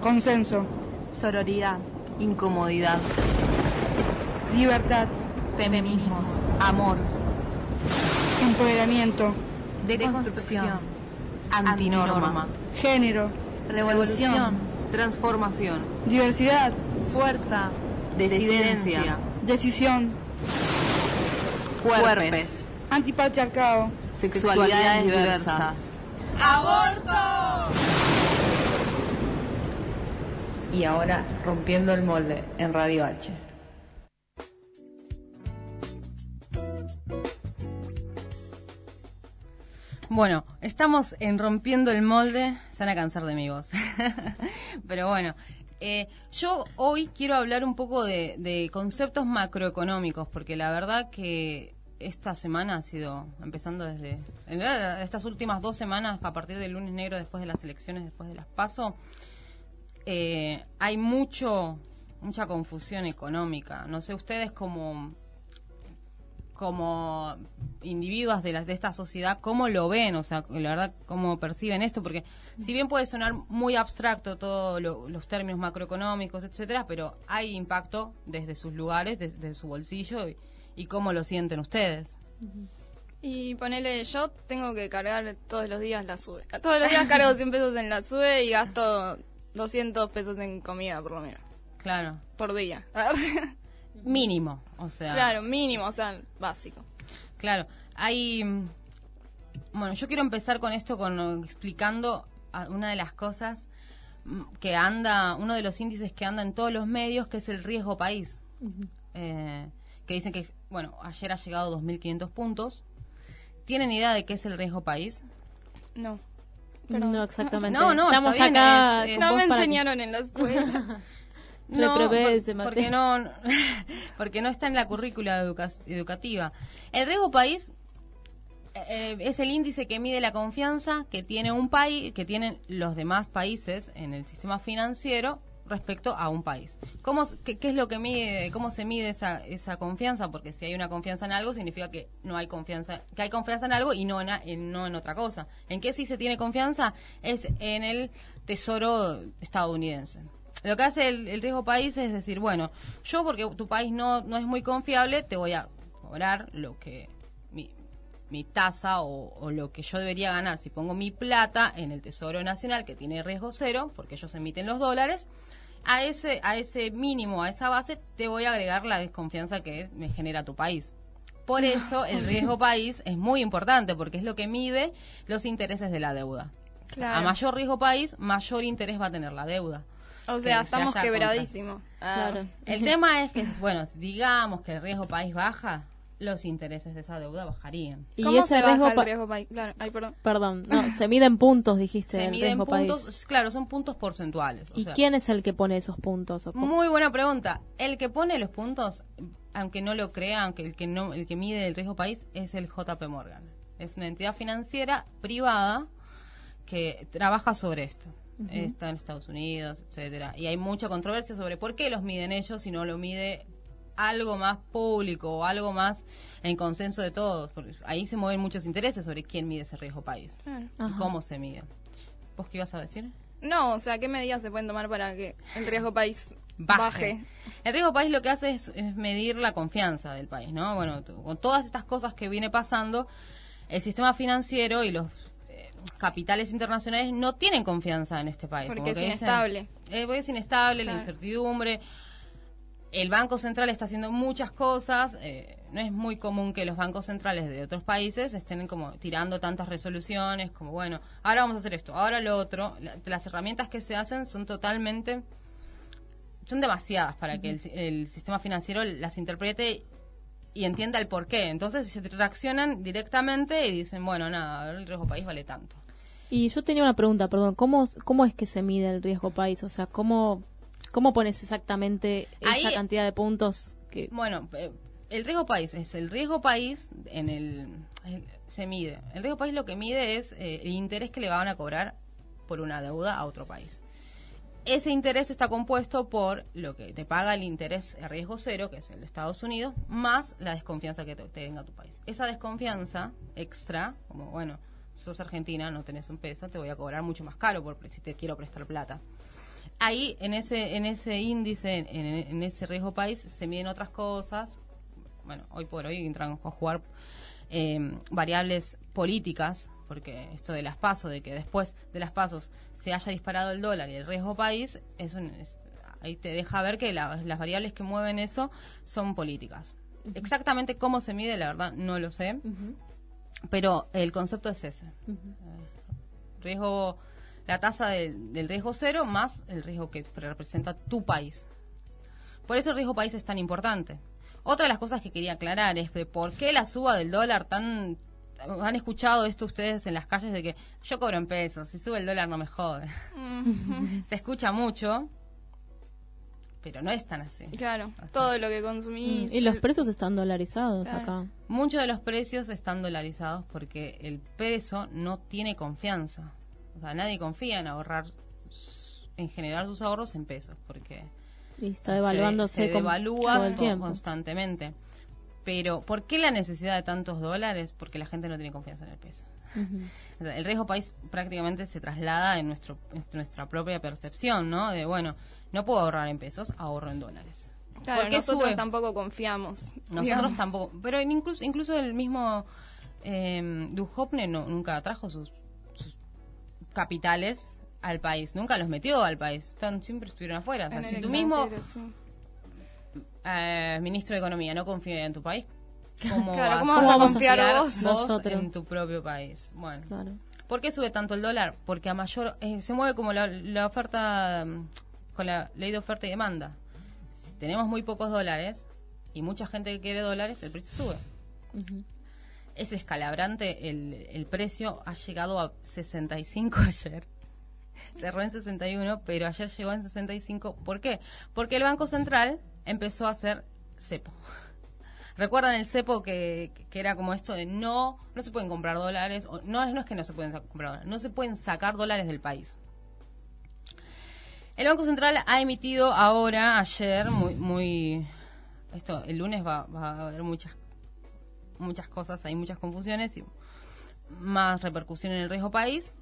consenso, sororidad, incomodidad, libertad, feminismos, amor, empoderamiento, deconstrucción, antinorma, género, revolución, transformación, diversidad, fuerza, desidencia, decisión, cuerpes, antipatriarcado, sexualidades diversas. ¡Aborto! Y ahora rompiendo el molde en Radio H. Bueno, estamos en rompiendo el molde. Se van a cansar de mi voz. Pero bueno, eh, yo hoy quiero hablar un poco de, conceptos macroeconómicos, porque la verdad que esta semana ha sido, empezando desde en estas últimas dos semanas, a partir del lunes negro, después de las elecciones, después de las PASO, eh, hay mucho, mucha confusión económica. No sé, ustedes como como individuos de, las de esta sociedad, ¿cómo lo ven? O sea, la verdad, ¿cómo perciben esto? Porque si bien puede sonar muy abstracto todos lo, los términos macroeconómicos, etcétera, pero hay impacto desde sus lugares, desde su bolsillo y, y, cómo lo sienten ustedes. Y ponele, yo tengo que cargar todos los días la SUBE. Todos los días cargo 100 pesos en la SUBE y gasto 200 pesos en comida, por lo menos. Claro. Por día. mínimo, o sea. Claro, mínimo, o sea, básico. Claro, hay bueno, yo quiero empezar con esto con explicando una de las cosas que anda, uno de los índices que anda en todos los medios, que es el riesgo país. Uh -huh. eh, que dicen que, bueno, ayer ha llegado 2.500 puntos. ¿Tienen idea de qué es el riesgo país? No. Pero no, exactamente. No, no, estamos bien, acá. es, es, no me enseñaron en la escuela. No, por, porque no, porque no está en la currícula educa educativa. El riesgo país eh, es el índice que mide la confianza que tiene un país, que tienen los demás países en el sistema financiero respecto a un país. ¿Cómo, qué, qué, es lo que mide, cómo se mide esa, esa confianza? Porque si hay una confianza en algo, significa que no hay confianza, que hay confianza en algo y no en, no en otra cosa. ¿En qué sí se tiene confianza? Es en el tesoro estadounidense. Lo que hace el, el, riesgo país es decir, bueno, yo porque tu país no, no es muy confiable, te voy a cobrar lo que mi, mi tasa o, o, lo que yo debería ganar si pongo mi plata en el Tesoro Nacional, que tiene riesgo cero, porque ellos emiten los dólares, a ese, a ese mínimo, a esa base, te voy a agregar la desconfianza que me genera tu país. Por eso el riesgo país es muy importante, porque es lo que mide los intereses de la deuda. Claro. A mayor riesgo país, mayor interés va a tener la deuda. O sea, estamos quebradísimos. Ah, claro. El tema es que, bueno, digamos que el riesgo país baja, los intereses de esa deuda bajarían. ¿Y ¿Cómo ese se riesgo, baja el riesgo país? Claro. Ay, perdón. Perdón, no, se miden puntos, dijiste. Se el miden riesgo puntos, país. claro, son puntos porcentuales. ¿Y sea, quién es el que pone esos puntos? Muy buena pregunta. El que pone los puntos, aunque no lo crea, aunque el que no, el que mide el riesgo país es el JP Morgan. Es una entidad financiera privada que trabaja sobre esto está en Estados Unidos, etcétera. Y hay mucha controversia sobre por qué los miden ellos y no lo mide algo más público o algo más en consenso de todos. Porque ahí se mueven muchos intereses sobre quién mide ese riesgo país claro. y cómo se mide. ¿Vos qué ibas a decir? No, o sea, ¿qué medidas se pueden tomar para que el riesgo país baje? baje? El riesgo país lo que hace es, es medir la confianza del país, ¿no? Bueno, con todas estas cosas que viene pasando, el sistema financiero y los capitales internacionales no tienen confianza en este país. Porque es inestable. Dicen, eh, es inestable, claro. la incertidumbre. El Banco Central está haciendo muchas cosas. Eh, no es muy común que los bancos centrales de otros países estén como tirando tantas resoluciones, como bueno, ahora vamos a hacer esto, ahora lo otro. La, las herramientas que se hacen son totalmente, son demasiadas para uh -huh. que el, el sistema financiero las interprete y entienda el por qué. Entonces se reaccionan directamente y dicen, bueno, nada, el riesgo país vale tanto. Y yo tenía una pregunta, perdón, ¿cómo, cómo es que se mide el riesgo país? O sea, ¿cómo, cómo pones exactamente esa cantidad de puntos? que Bueno, eh, el riesgo país es el riesgo país en el, el, se mide. El riesgo país lo que mide es eh, el interés que le van a cobrar por una deuda a otro país ese interés está compuesto por lo que te paga el interés a riesgo cero, que es el de Estados Unidos, más la desconfianza que te, tenga tu país. Esa desconfianza extra, como bueno, sos argentina, no tenés un peso, te voy a cobrar mucho más caro por si te quiero prestar plata. Ahí en ese en ese índice, en, en ese riesgo país, se miden otras cosas. Bueno, hoy por hoy entran a jugar eh, variables políticas, porque esto de las pasos, de que después de las pasos se haya disparado el dólar y el riesgo país, es un- es- ahí te deja ver que la- las variables que mueven eso son políticas. Exactamente cómo se mide, la verdad, no lo sé, pero el concepto es ese. Eh, riesgo, la tasa del, del riesgo cero más el riesgo que representa tu país. Por eso el riesgo país es tan importante. Otra de las cosas que quería aclarar es de por qué la suba del dólar tan... Han escuchado esto ustedes en las calles de que yo cobro en pesos, si sube el dólar no me jode. Se escucha mucho, pero no es tan así. Claro, todo lo que consumís. Mm, Y los precios están dolarizados Claro. acá. Muchos de los precios están dolarizados porque el peso no tiene confianza. O sea, nadie confía en ahorrar, en generar sus ahorros en pesos, porque Y está devaluándose se, se con- devalúa todo el con- tiempo. constantemente. Pero, ¿por qué la necesidad de tantos dólares? Porque la gente no tiene confianza en el peso. Ujú. O sea, el riesgo país prácticamente se traslada en, nuestro, en nuestra propia percepción, ¿no? De, bueno, no puedo ahorrar en pesos, ahorro en dólares. Claro, ¿Por qué nosotros sube? tampoco confiamos. Nosotros digamos. tampoco. Pero incluso, incluso el mismo eh, Duhovne no, nunca trajo sus capitales al país, nunca los metió al país. Están, siempre estuvieron afuera. O sea, si tú mismo, sí. eh, ministro de Economía, no confía en tu país, ¿cómo, Claro, vas, ¿cómo vas a a confiar confiar vos? Nosotros. en tu propio país? Bueno. Claro. ¿Por qué sube tanto el dólar? Porque a mayor eh, se mueve como la, la oferta mm, con la ley de oferta y demanda. Si tenemos muy pocos dólares y mucha gente que quiere dólares, el precio sube. Es escalabrante el, el precio, ha llegado a 65 ayer. Cerró en 61, pero ayer llegó en 65. ¿Por qué? Porque el Banco Central empezó a hacer cepo. ¿Recuerdan el cepo que, que era como esto de no, no se pueden comprar dólares? O, no, no es que no se pueden comprar dólares, no se pueden sacar dólares del país. El Banco Central ha emitido ahora, ayer, muy, muy esto, el lunes va, va a haber muchas, muchas cosas, hay muchas confusiones y más repercusión en el riesgo país.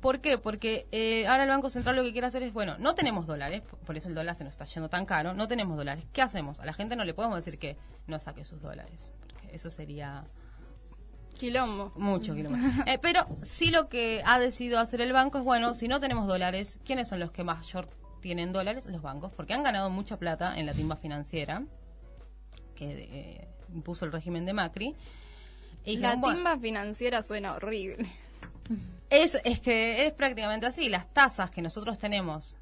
¿Por qué? Porque eh, ahora el Banco Central lo que quiere hacer es, bueno, no tenemos dólares, por eso el dólar se nos está yendo tan caro, no tenemos dólares. ¿Qué hacemos? A la gente no le podemos decir que no saque sus dólares, porque eso sería Quilombo. mucho kilómetro. Eh, pero sí lo que ha decidido hacer el banco es, bueno, si no tenemos dólares, ¿quiénes son los que mayor tienen dólares? Los bancos, porque han ganado mucha plata en la timba financiera que eh, impuso el régimen de Macri. Y La dijeron, bueno, timba financiera suena horrible. es, es que es prácticamente así. Las tasas que nosotros tenemos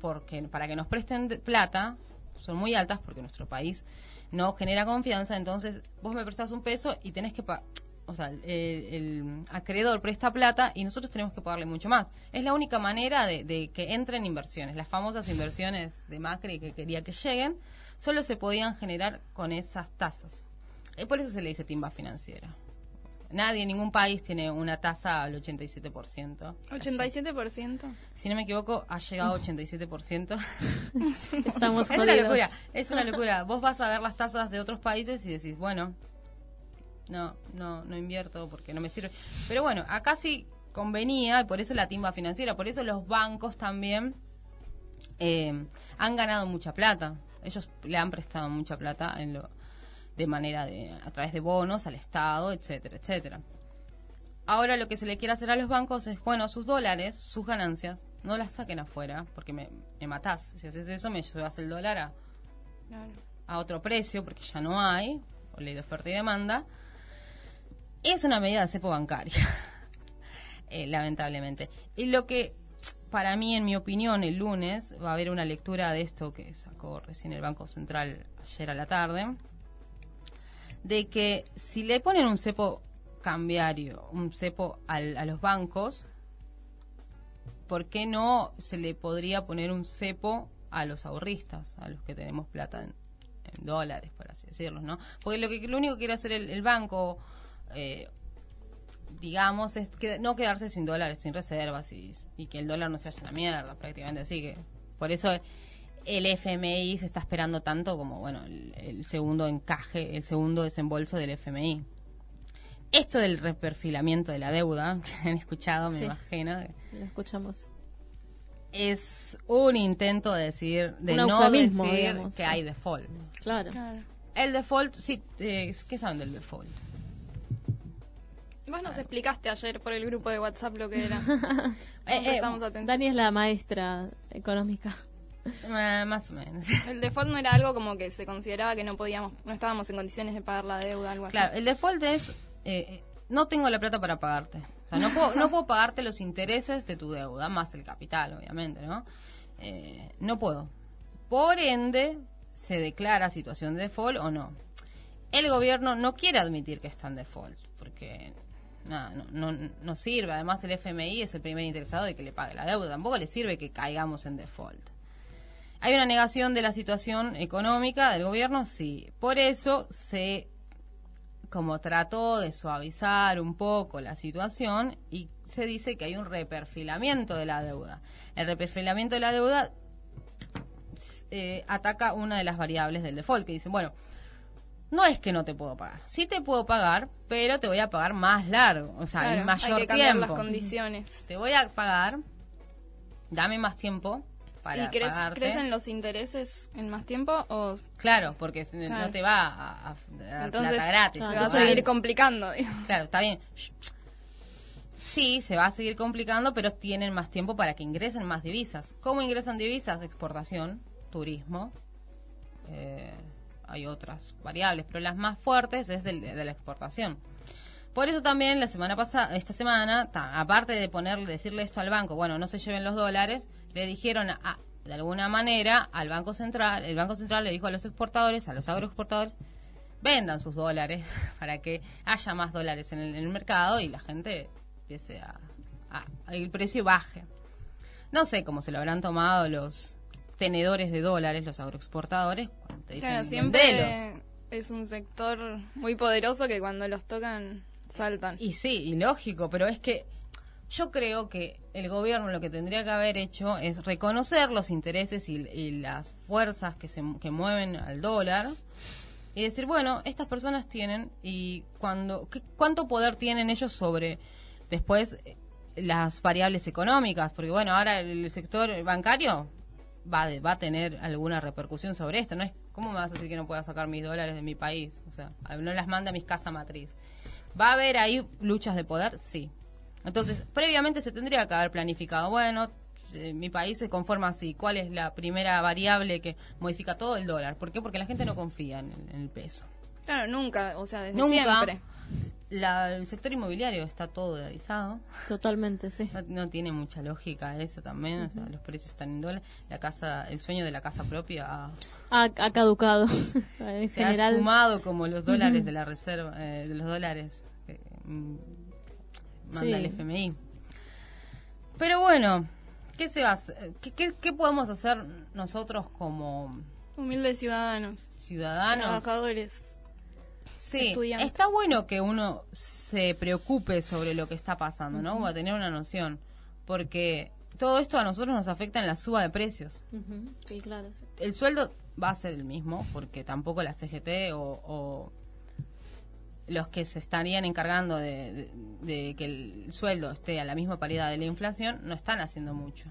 porque para que nos presten plata son muy altas porque nuestro país no genera confianza. Entonces, vos me prestás un peso y tenés que pagar. O sea, el, el acreedor presta plata y nosotros tenemos que pagarle mucho más. Es la única manera de, de que entren inversiones. Las famosas inversiones de Macri que quería que lleguen, solo se podían generar con esas tasas. Y por eso se le dice timba financiera. Nadie, ningún país tiene una tasa al 87%. 87%. Si no me equivoco, ha llegado a 87%. Estamos es una locura, es una locura. Vos vas a ver las tasas de otros países y decís, bueno, no, no, no invierto porque no me sirve. Pero bueno, acá sí convenía y por eso la timba financiera, por eso los bancos también eh, han ganado mucha plata. Ellos le han prestado mucha plata en lo, de manera de a través de bonos al Estado, etcétera, etcétera. Ahora lo que se le quiere hacer a los bancos es, bueno, sus dólares, sus ganancias, no las saquen afuera, porque me, me matás. Si haces eso, me llevas el dólar a, a otro precio, porque ya no hay, o ley de oferta y demanda. Es una medida de cepo bancaria, eh, lamentablemente. Y lo que, para mí, en mi opinión, el lunes va a haber una lectura de esto que sacó recién el Banco Central ayer a la tarde, de que si le ponen un cepo cambiario, un cepo a los bancos, ¿por qué no se le podría poner un cepo a los ahorristas, a los que tenemos plata en, en dólares, por así decirlo, ¿no? Porque lo, que, lo único que quiere hacer el, el banco, eh, digamos, es que no quedarse sin dólares, sin reservas y, y que el dólar no se vaya a la mierda, prácticamente. Así que por eso el FMI se está esperando tanto como, bueno, el, el segundo encaje, el segundo desembolso del FMI. Esto del reperfilamiento de la deuda, que han escuchado, me Sí. imagino, Lo escuchamos. es un intento de decir, de Un no decir digamos. que hay default. Claro. Claro. El default, sí, eh, ¿qué saben del default? Vos nos explicaste ayer por el grupo de WhatsApp lo que era. Eh, eh. Dani es la maestra económica. Eh, más o menos. El default no era algo como que se consideraba que no podíamos, no estábamos en condiciones de pagar la deuda, algo así. Claro, el default es, eh, no tengo la plata para pagarte. O sea, no puedo, no puedo pagarte los intereses de tu deuda, más el capital, obviamente, ¿no? Eh, no puedo. Por ende, se declara situación de default o no. El gobierno no quiere admitir que está en default, porque nada, no, no, no sirve. Además, el FMI es el primer interesado de que le pague la deuda. Tampoco le sirve que caigamos en default. ¿Hay una negación de la situación económica del gobierno? Sí. Por eso se como trató de suavizar un poco la situación y se dice que hay un reperfilamiento de la deuda. El reperfilamiento de la deuda eh, ataca una de las variables del default, que dicen, bueno, no es que no te puedo pagar, sí te puedo pagar, pero te voy a pagar más largo, o sea, Claro, en mayor hay que cambiar tiempo. las condiciones. Te voy a pagar, dame más tiempo para ¿Y pagarte. crecen los intereses en más tiempo o Claro, porque Claro. no te va a, a- entonces plata gratis. se va a seguir complicando? Claro, está bien. Sí, se va a seguir complicando, pero tienen más tiempo para que ingresen más divisas. ¿Cómo ingresan divisas? Exportación, turismo. eh, hay otras variables, pero las más fuertes es del- de la exportación. Por eso también la semana pasada, esta semana, aparte de ponerle, decirle esto al banco, bueno, no se lleven los dólares, le dijeron a- de alguna manera al Banco Central, el Banco Central le dijo a los exportadores, a los agroexportadores, vendan sus dólares para que haya más dólares en el, mercado y la gente empiece a, el precio baje. No sé cómo se lo habrán tomado los tenedores de dólares, los agroexportadores, te dicen Claro, siempre es un sector muy poderoso que cuando los tocan saltan. Y sí, y lógico, pero es que yo creo que el gobierno lo que tendría que haber hecho es reconocer los intereses y, y las fuerzas que, se, que mueven al dólar y decir, bueno, estas personas tienen y cuando ¿qué- cuánto poder tienen ellos sobre después eh, las variables económicas, porque bueno, ahora el sector bancario va, de- va a tener alguna repercusión sobre esto, ¿no es cómo me vas a decir que no pueda sacar mis dólares de mi país? O sea, no las manda a mis casas matriz. ¿Va a haber ahí luchas de poder? Sí. Entonces, previamente se tendría que haber planificado, bueno, eh, mi país se conforma así, ¿cuál es la primera variable que modifica todo el dólar? ¿Por qué? Porque la gente no confía en, en el peso. Claro, nunca, o sea, desde Nunca. siempre. La- el sector inmobiliario está todo dolarizado. Totalmente, sí. No, no tiene mucha lógica eso también, o sea, los precios están en dólar. La casa, el sueño de la casa propia ha- Ha, ha caducado. en se ha esfumado como los dólares de la reserva, eh, de los dólares que mm, manda Sí. el FMI. Pero bueno, ¿qué se va a hacer? ¿Qué, qué, qué podemos hacer nosotros como Humildes ciudadanos, ciudadanos? trabajadores. Sí, está bueno que uno se preocupe sobre lo que está pasando, ¿no? Va a tener una noción, porque todo esto a nosotros nos afecta en la suba de precios. Sí, claro, sí. el sueldo va a ser el mismo, porque tampoco la CGT o, o los que se estarían encargando de, de- de que el sueldo esté a la misma paridad de la inflación no están haciendo mucho.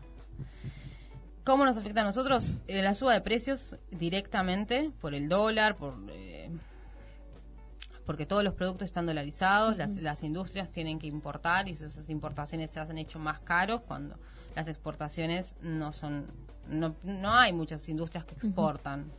¿Cómo nos afecta a nosotros? Eh, la suba de precios directamente por el dólar, por eh, porque todos los productos están dolarizados, las, las industrias tienen que importar y esas importaciones se hacen hecho más caros cuando las exportaciones no son, no, no hay muchas industrias que exportan.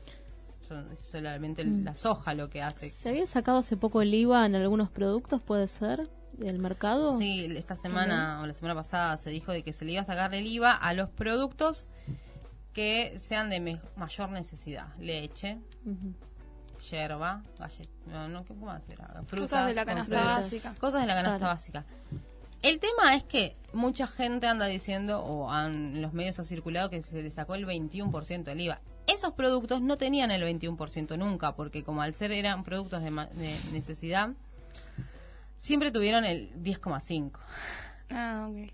Son solamente el- la soja lo que hace. ¿Se había sacado hace poco el IVA en algunos productos, puede ser, del mercado? Sí, esta semana o la semana pasada se dijo de que se le iba a sacar el IVA a los productos que sean de mayor necesidad. Leche. Yerba, galle- no, no, ¿qué más era? Frutas, Cosas de la canasta básica. Cosas de la canasta Claro. básica. El tema es que mucha gente anda diciendo, o han, en los medios ha circulado, que se le sacó el 21% del IVA. Esos productos no tenían el 21% nunca, porque como al ser eran productos de, de necesidad, siempre tuvieron el 10,5%. Ah, ok.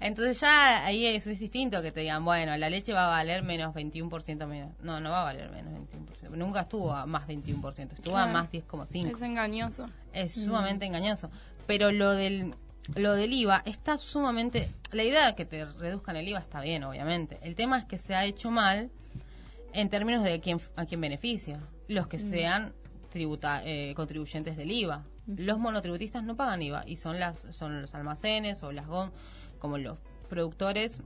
Entonces ya ahí es, es distinto que te digan, bueno, la leche va a valer menos 21% menos. No, no va a valer menos 21%. Nunca estuvo a más 21%, estuvo a Claro. más 10,5%. Es engañoso. Es sumamente engañoso. Pero lo del lo del IVA está sumamente... La idea de que te reduzcan el IVA está bien, obviamente. El tema es que se ha hecho mal en términos de quién, a quién beneficia. Los que sean tributa, eh, contribuyentes del IVA. Los monotributistas no pagan IVA y son las son los almacenes o las GON, como los productores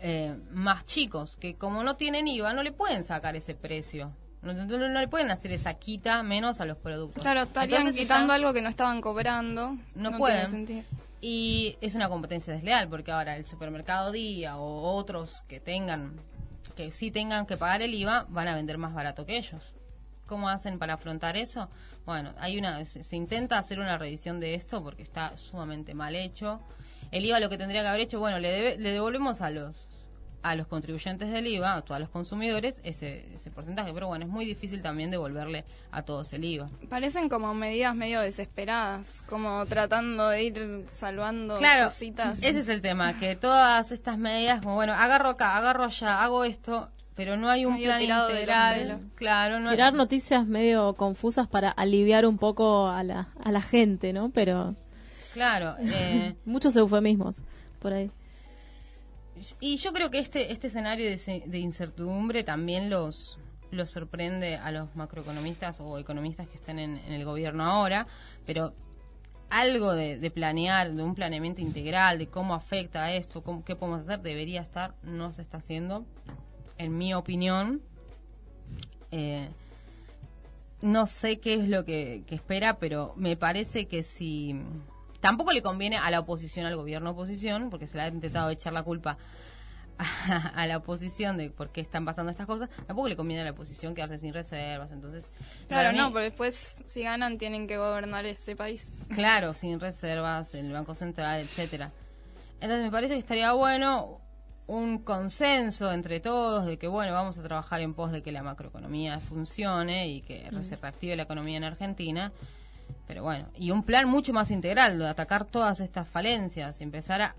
eh, más chicos, que como no tienen IVA no le pueden sacar ese precio. No, no- no- no le pueden hacer esa quita menos a los productos. Claro, estarían Entonces quitando están- algo que no estaban cobrando. No tiene pueden. Y es una competencia desleal, porque ahora el supermercado Día o otros que tengan, que sí tengan que pagar el IVA, van a vender más barato que ellos. ¿Cómo hacen para afrontar eso? Bueno, hay una, se, se intenta hacer una revisión de esto porque está sumamente mal hecho. El IVA lo que tendría que haber hecho, bueno, le, debe- le devolvemos a los a los contribuyentes del IVA, a todos los consumidores, ese, ese porcentaje. Pero bueno, es muy difícil también devolverle a todos el IVA. Parecen como medidas medio desesperadas, como tratando de ir salvando Claro, cositas. ese es el tema, que todas estas medidas, como bueno, agarro acá, agarro allá, hago esto, pero no hay un Medio plan integral. Claro, no hay- Tirar noticias medio confusas para aliviar un poco a la, a la gente, ¿no? Pero Claro, eh, muchos eufemismos por ahí. y yo creo que este este escenario de, incertidumbre también los los sorprende a los macroeconomistas o economistas que estén en, en el gobierno ahora, pero algo de, de planear, de un planeamiento integral, de cómo afecta a esto, cómo, qué podemos hacer, debería estar, no se está haciendo, en mi opinión. Eh, no sé qué es lo que, que espera, pero me parece que si... Tampoco le conviene a la oposición, al gobierno oposición, porque se le ha intentado echar la culpa a, a la oposición de por qué están pasando estas cosas, tampoco le conviene a la oposición quedarse sin reservas, entonces... Claro, mí- no, porque después si ganan tienen que gobernar ese país. Claro, sin reservas, el Banco Central, etcétera. Entonces me parece que estaría bueno un consenso entre todos de que bueno, vamos a trabajar en pos de que la macroeconomía funcione y que se reactive la economía en Argentina. Pero bueno, y un plan mucho más integral de atacar todas estas falencias y empezar a,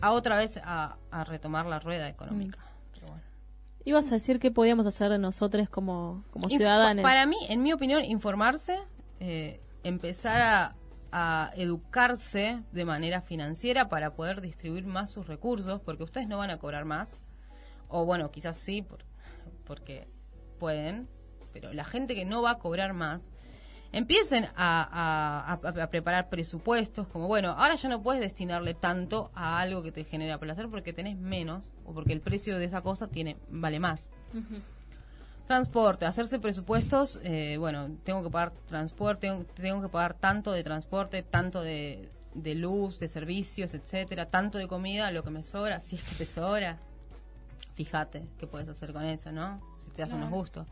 a otra vez a, a retomar la rueda económica. Pero bueno. Ibas a decir qué podíamos hacer nosotros como, como ciudadanos. Para mí, en mi opinión, informarse, eh, empezar a, a educarse de manera financiera para poder distribuir más sus recursos, porque ustedes no van a cobrar más, o bueno, quizás sí, por- porque pueden, pero la gente que no va a cobrar más, empiecen a, a- a- a preparar presupuestos, como bueno, ahora ya no puedes destinarle tanto a algo que te genera placer porque tenés menos, o porque el precio de esa cosa tiene vale más. Transporte, hacerse presupuestos, eh, bueno, tengo que pagar transporte, tengo, tengo que pagar tanto de transporte, tanto de, de luz, de servicios, etcétera, tanto de comida, lo que me sobra, si es que te sobra, fíjate qué puedes hacer con eso, ¿no? Si te das unos gustos.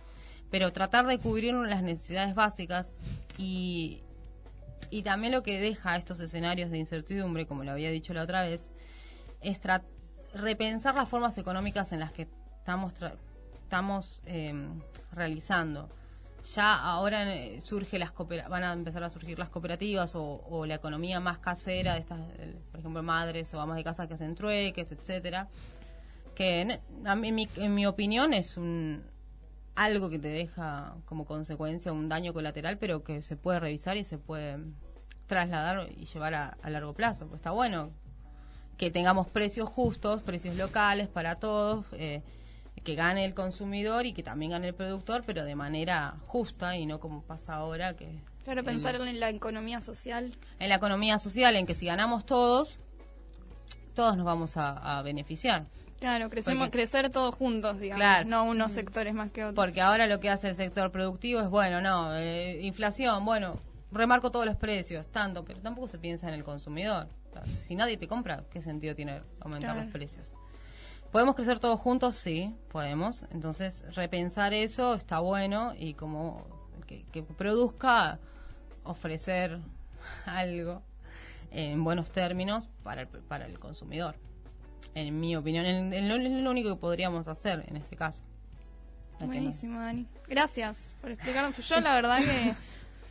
Pero tratar de cubrir las necesidades básicas y, y también lo que deja estos escenarios de incertidumbre, como lo había dicho la otra vez, es repensar las formas económicas en las que estamos estamos eh, realizando. Ya ahora eh, surge las van a empezar a surgir las cooperativas o, o la economía más casera estas, por ejemplo, madres o amas de casa que hacen trueques, etcétera, que en mi, en mi opinión es un algo que te deja como consecuencia un daño colateral, pero que se puede revisar y se puede trasladar y llevar a, a largo plazo. Pues está bueno que tengamos precios justos, precios locales para todos, eh, que gane el consumidor y que también gane el productor, pero de manera justa y no como pasa ahora que Claro, pensar en la economía social. en la economía social, en que si ganamos todos, todos nos vamos a, a beneficiar. Claro, crecemos, Porque- crecer todos juntos, digamos, Claro. no unos sectores más que otros. Porque ahora lo que hace el sector productivo es, bueno, no, eh, inflación, bueno, remarco todos los precios, tanto, pero tampoco se piensa en el consumidor. Si nadie te compra, ¿qué sentido tiene aumentar Claro. los precios? ¿Podemos crecer todos juntos? Sí, podemos. Entonces, repensar eso está bueno y como que, que produzca, ofrecer algo en buenos términos para el, para el consumidor. En mi opinión, en- en lo- es lo único que podríamos hacer en este caso. No- Buenísimo, Dani. Gracias por explicarnos. Yo la verdad que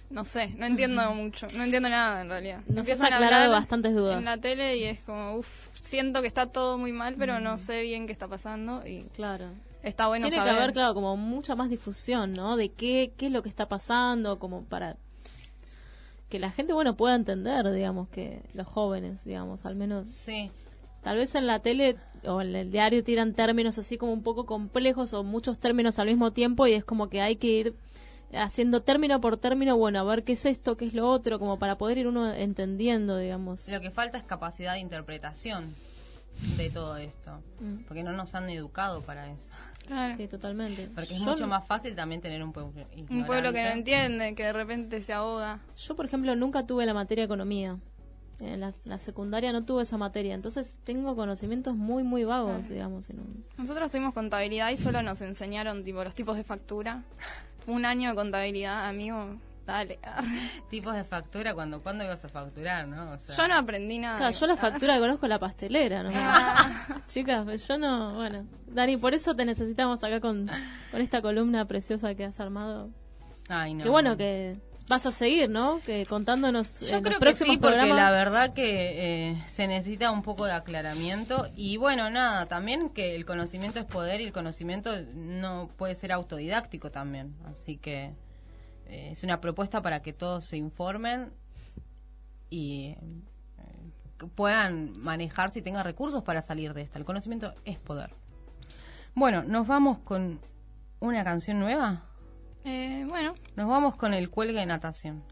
no sé, no entiendo mucho, no entiendo nada en realidad. Nos Empiezan has a aclarado hablar bastantes dudas. En la tele y es como, uff, siento que está todo muy mal, pero no sé bien qué está pasando y Claro. está bueno Tiene saber. que haber, claro, como mucha más difusión, ¿no? De qué, qué es lo que está pasando, como para que la gente, bueno, pueda entender, digamos, que los jóvenes, digamos, al menos. Sí. Tal vez en la tele o en el diario tiran términos así como un poco complejos o muchos términos al mismo tiempo y es como que hay que ir haciendo término por término, bueno, a ver qué es esto, qué es lo otro, como para poder ir uno entendiendo, digamos. Lo que falta es capacidad de interpretación de todo esto, Mm. porque no nos han educado para eso. Claro. Sí, totalmente. Porque es Yo mucho más fácil también tener un pueblo Un pueblo que no entiende, que de repente se ahoga. Yo, por ejemplo, nunca tuve la materia economía. En la, la secundaria no tuve esa materia, entonces tengo conocimientos muy, muy vagos, digamos. En un- Nosotros tuvimos contabilidad y solo nos enseñaron tipo los tipos de factura. Fue un año de contabilidad, amigo. Dale. Tipos de factura, cuando cuándo ibas a facturar, ¿no? O sea, Yo no aprendí nada. Claro, yo la factura que conozco la pastelera, ¿no? Chicas, pues yo no, bueno. Dani, por eso te necesitamos acá con, con esta columna preciosa que has armado. Ay, no. Que bueno, que vas a seguir, ¿no? Que contándonos Yo en creo los que próximos sí, porque programas. la verdad que eh, se necesita un poco de aclaramiento y bueno, nada, también que el conocimiento es poder y el conocimiento no puede ser autodidáctico también, así que eh, es una propuesta para que todos se informen y eh, que puedan manejarse y tengan recursos para salir de esta. El conocimiento es poder. Bueno, nos vamos con una canción nueva. Eh, bueno, Nos vamos con el cuelgue de natación.